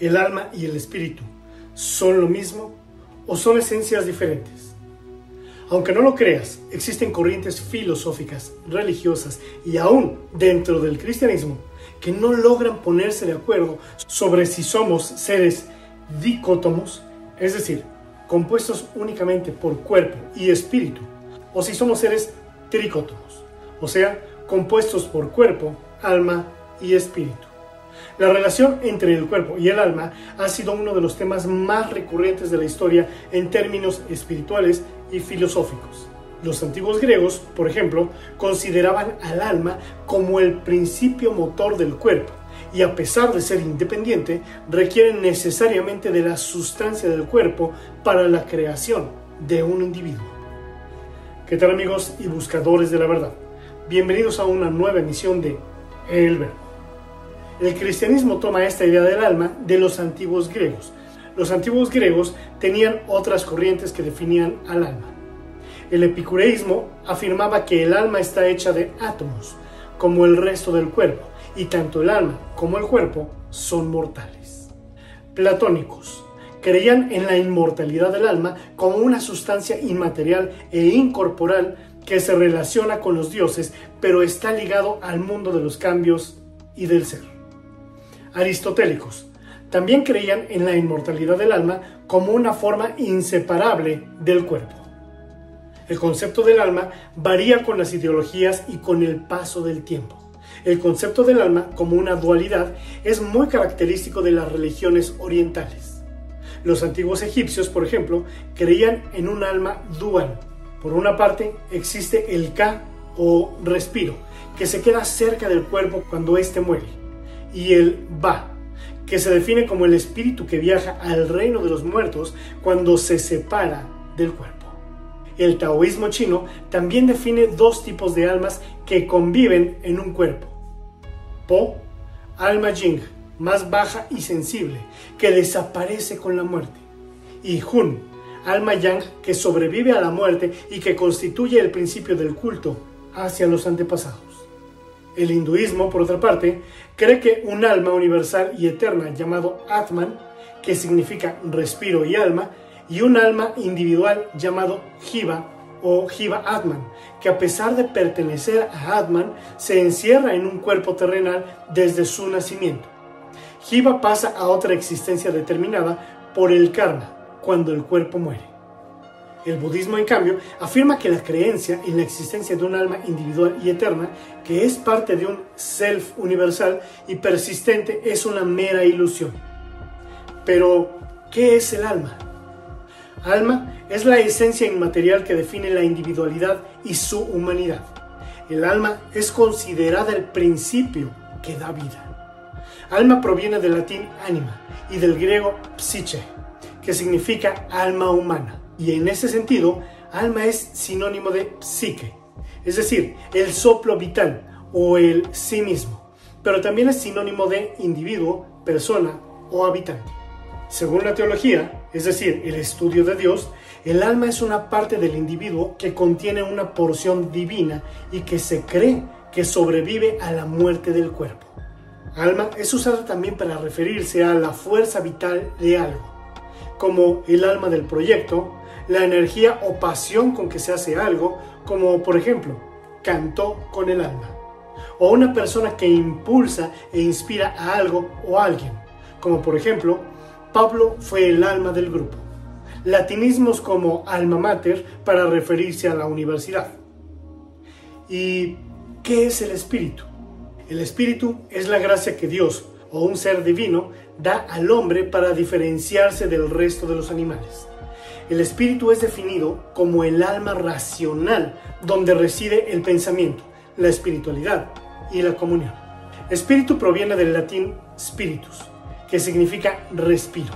¿El alma y el espíritu son lo mismo o son esencias diferentes? Aunque no lo creas, existen corrientes filosóficas, religiosas y aún dentro del cristianismo que no logran ponerse de acuerdo sobre si somos seres dicótomos, es decir, compuestos únicamente por cuerpo y espíritu, o si somos seres tricótomos, o sea, compuestos por cuerpo, alma y espíritu. La relación entre el cuerpo y el alma ha sido uno de los temas más recurrentes de la historia en términos espirituales y filosóficos. Los antiguos griegos, por ejemplo, consideraban al alma como el principio motor del cuerpo y a pesar de ser independiente, requieren necesariamente de la sustancia del cuerpo para la creación de un individuo. ¿Qué tal amigos y buscadores de la verdad? Bienvenidos a una nueva emisión de El Verbo. El cristianismo toma esta idea del alma de los antiguos griegos. Los antiguos griegos tenían otras corrientes que definían al alma. El epicureísmo afirmaba que el alma está hecha de átomos, como el resto del cuerpo, y tanto el alma como el cuerpo son mortales. Platónicos creían en la inmortalidad del alma como una sustancia inmaterial e incorporal que se relaciona con los dioses, pero está ligado al mundo de los cambios y del ser. Aristotélicos también creían en la inmortalidad del alma como una forma inseparable del cuerpo. El concepto del alma varía con las ideologías y con el paso del tiempo. El concepto del alma como una dualidad es muy característico de las religiones orientales. Los antiguos egipcios, por ejemplo, creían en un alma dual. Por una parte existe el Ka o respiro, que se queda cerca del cuerpo cuando éste muere, y el Ba, que se define como el espíritu que viaja al reino de los muertos cuando se separa del cuerpo. El taoísmo chino también define dos tipos de almas que conviven en un cuerpo. Po, alma Jing, más baja y sensible, que desaparece con la muerte. Y Hun, alma Yang, que sobrevive a la muerte y que constituye el principio del culto hacia los antepasados. El hinduismo, por otra parte, cree que un alma universal y eterna llamado Atman, que significa respiro y alma, y un alma individual llamado Jiva o Jiva Atman, que a pesar de pertenecer a Atman, se encierra en un cuerpo terrenal desde su nacimiento. Jiva pasa a otra existencia determinada por el karma, cuando el cuerpo muere. El budismo, en cambio, afirma que la creencia en la existencia de un alma individual y eterna, que es parte de un self universal y persistente, es una mera ilusión. Pero, ¿qué es el alma? Alma es la esencia inmaterial que define la individualidad y su humanidad. El alma es considerada el principio que da vida. Alma proviene del latín anima y del griego psyche, que significa alma humana. Y en ese sentido, alma es sinónimo de psique, es decir, el soplo vital o el sí mismo, pero también es sinónimo de individuo, persona o habitante. Según la teología, es decir, el estudio de Dios, el alma es una parte del individuo que contiene una porción divina y que se cree que sobrevive a la muerte del cuerpo. Alma es usada también para referirse a la fuerza vital de algo, como el alma del proyecto, la energía o pasión con que se hace algo, como por ejemplo, cantó con el alma, o una persona que impulsa e inspira a algo o a alguien, como por ejemplo, Pablo fue el alma del grupo. Latinismos como alma mater para referirse a la universidad. ¿Y qué es el espíritu? El espíritu es la gracia que Dios o un ser divino da al hombre para diferenciarse del resto de los animales. El espíritu es definido como el alma racional donde reside el pensamiento, la espiritualidad y la comunión. Espíritu proviene del latín spiritus, que significa respiro,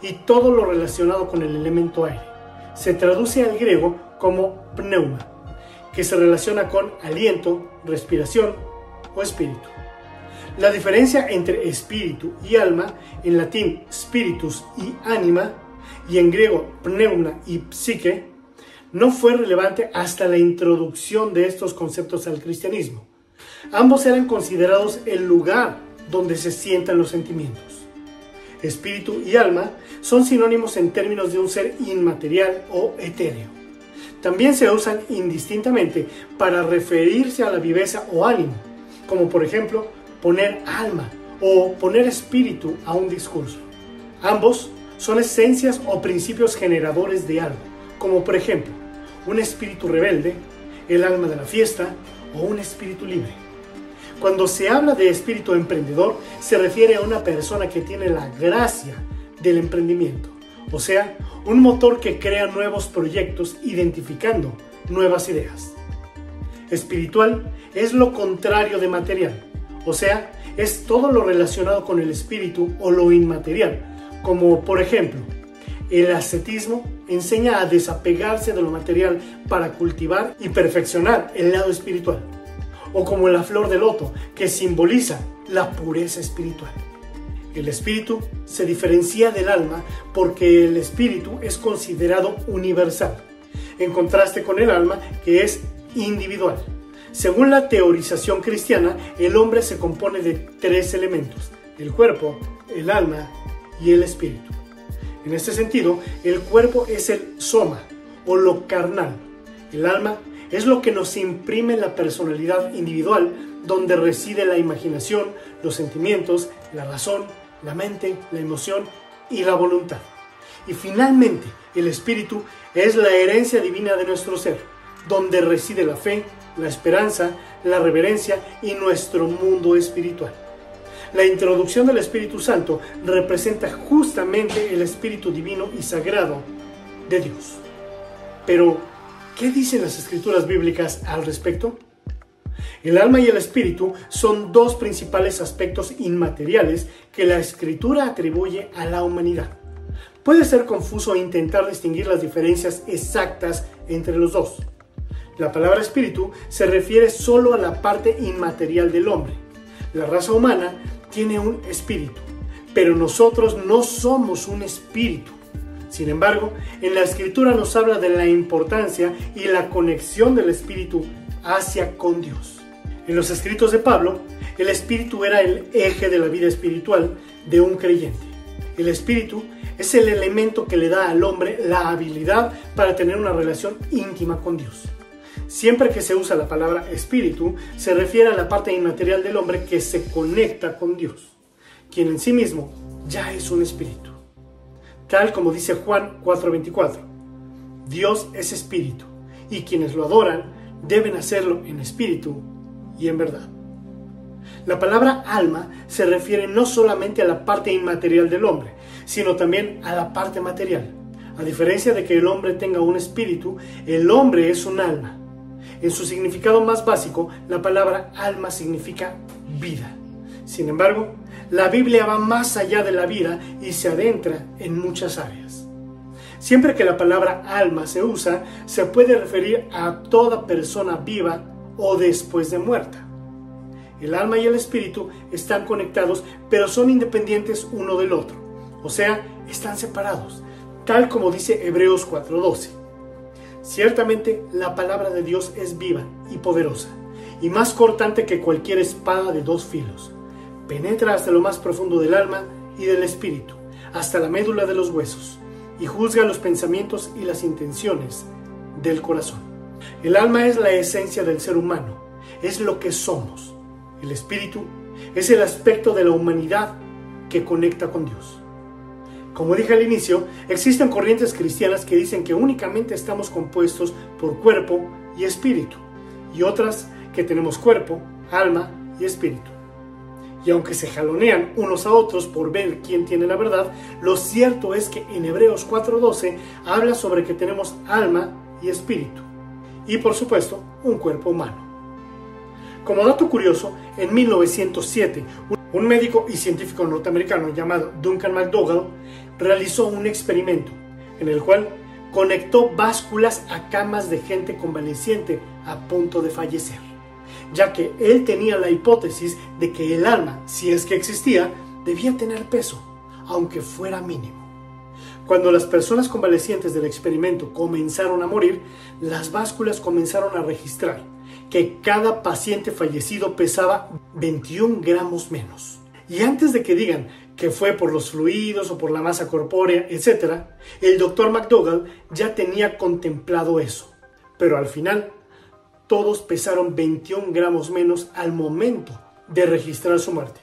y todo lo relacionado con el elemento aire. Se traduce al griego como pneuma, que se relaciona con aliento, respiración o espíritu. La diferencia entre espíritu y alma, en latín spiritus y anima, y en griego pneuma y psique, no fue relevante hasta la introducción de estos conceptos al cristianismo. Ambos eran considerados el lugar donde se sientan los sentimientos. Espíritu y alma son sinónimos en términos de un ser inmaterial o etéreo. También se usan indistintamente para referirse a la viveza o ánimo, como por ejemplo poner alma o poner espíritu a un discurso. Ambos son esencias o principios generadores de algo, como por ejemplo un espíritu rebelde, el alma de la fiesta o un espíritu libre. Cuando se habla de espíritu emprendedor, se refiere a una persona que tiene la gracia del emprendimiento, o sea, un motor que crea nuevos proyectos identificando nuevas ideas. Espiritual es lo contrario de material, o sea, es todo lo relacionado con el espíritu o lo inmaterial, como por ejemplo, el ascetismo enseña a desapegarse de lo material para cultivar y perfeccionar el lado espiritual o como la flor de loto, que simboliza la pureza espiritual. El espíritu se diferencia del alma porque el espíritu es considerado universal, en contraste con el alma que es individual. Según la teorización cristiana, el hombre se compone de tres elementos, el cuerpo, el alma y el espíritu. En este sentido, el cuerpo es el soma o lo carnal, el alma es lo que nos imprime la personalidad individual, donde reside la imaginación, los sentimientos, la razón, la mente, la emoción y la voluntad. Y finalmente, el espíritu es la herencia divina de nuestro ser, donde reside la fe, la esperanza, la reverencia y nuestro mundo espiritual. La introducción del Espíritu Santo representa justamente el Espíritu Divino y Sagrado de Dios. Pero, ¿Qué dicen las escrituras bíblicas al respecto? El alma y el espíritu son dos principales aspectos inmateriales que la escritura atribuye a la humanidad. Puede ser confuso intentar distinguir las diferencias exactas entre los dos. La palabra espíritu se refiere solo a la parte inmaterial del hombre. La raza humana tiene un espíritu, pero nosotros no somos un espíritu. Sin embargo, en la escritura nos habla de la importancia y la conexión del espíritu hacia con Dios. En los escritos de Pablo, el espíritu era el eje de la vida espiritual de un creyente. El espíritu es el elemento que le da al hombre la habilidad para tener una relación íntima con Dios. Siempre que se usa la palabra espíritu, se refiere a la parte inmaterial del hombre que se conecta con Dios, quien en sí mismo ya es un espíritu tal como dice Juan 4:24. Dios es espíritu, y quienes lo adoran deben hacerlo en espíritu y en verdad. La palabra alma se refiere no solamente a la parte inmaterial del hombre, sino también a la parte material. A diferencia de que el hombre tenga un espíritu, el hombre es un alma. En su significado más básico, la palabra alma significa vida. Sin embargo, la Biblia va más allá de la vida y se adentra en muchas áreas. Siempre que la palabra alma se usa, se puede referir a toda persona viva o después de muerta. El alma y el espíritu están conectados, pero son independientes uno del otro, o sea, están separados, tal como dice Hebreos 4:12. Ciertamente la palabra de Dios es viva y poderosa, y más cortante que cualquier espada de dos filos penetra hasta lo más profundo del alma y del espíritu, hasta la médula de los huesos, y juzga los pensamientos y las intenciones del corazón. El alma es la esencia del ser humano, es lo que somos. El espíritu es el aspecto de la humanidad que conecta con Dios. Como dije al inicio, existen corrientes cristianas que dicen que únicamente estamos compuestos por cuerpo y espíritu, y otras que tenemos cuerpo, alma y espíritu y aunque se jalonean unos a otros por ver quién tiene la verdad, lo cierto es que en Hebreos 4:12 habla sobre que tenemos alma y espíritu, y por supuesto un cuerpo humano. Como dato curioso, en 1907, un médico y científico norteamericano llamado Duncan McDougall realizó un experimento en el cual conectó básculas a camas de gente convaleciente a punto de fallecer ya que él tenía la hipótesis de que el alma, si es que existía, debía tener peso, aunque fuera mínimo. Cuando las personas convalecientes del experimento comenzaron a morir, las básculas comenzaron a registrar que cada paciente fallecido pesaba 21 gramos menos. Y antes de que digan que fue por los fluidos o por la masa corpórea, etc., el doctor McDougall ya tenía contemplado eso. Pero al final, todos pesaron 21 gramos menos al momento de registrar su muerte,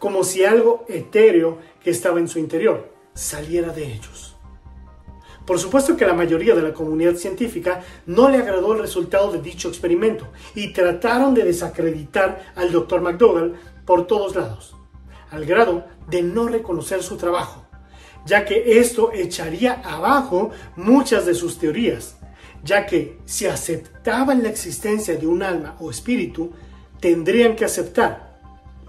como si algo etéreo que estaba en su interior saliera de ellos. Por supuesto que la mayoría de la comunidad científica no le agradó el resultado de dicho experimento y trataron de desacreditar al Dr. McDougall por todos lados, al grado de no reconocer su trabajo, ya que esto echaría abajo muchas de sus teorías, ya que si aceptaban la existencia de un alma o espíritu, tendrían que aceptar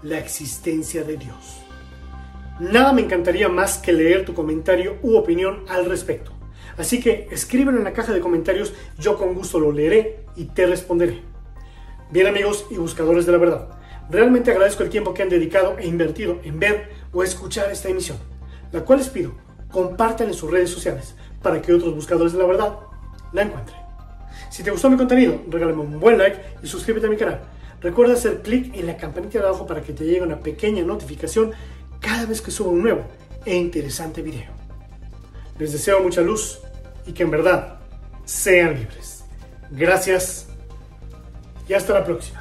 la existencia de Dios. Nada me encantaría más que leer tu comentario u opinión al respecto. Así que escríbelo en la caja de comentarios, yo con gusto lo leeré y te responderé. Bien amigos y buscadores de la verdad, realmente agradezco el tiempo que han dedicado e invertido en ver o escuchar esta emisión, la cual les pido compartan en sus redes sociales para que otros buscadores de la verdad la encuentren. Si te gustó mi contenido, regálame un buen like y suscríbete a mi canal. Recuerda hacer clic en la campanita de abajo para que te llegue una pequeña notificación cada vez que suba un nuevo e interesante video. Les deseo mucha luz y que en verdad sean libres. Gracias y hasta la próxima.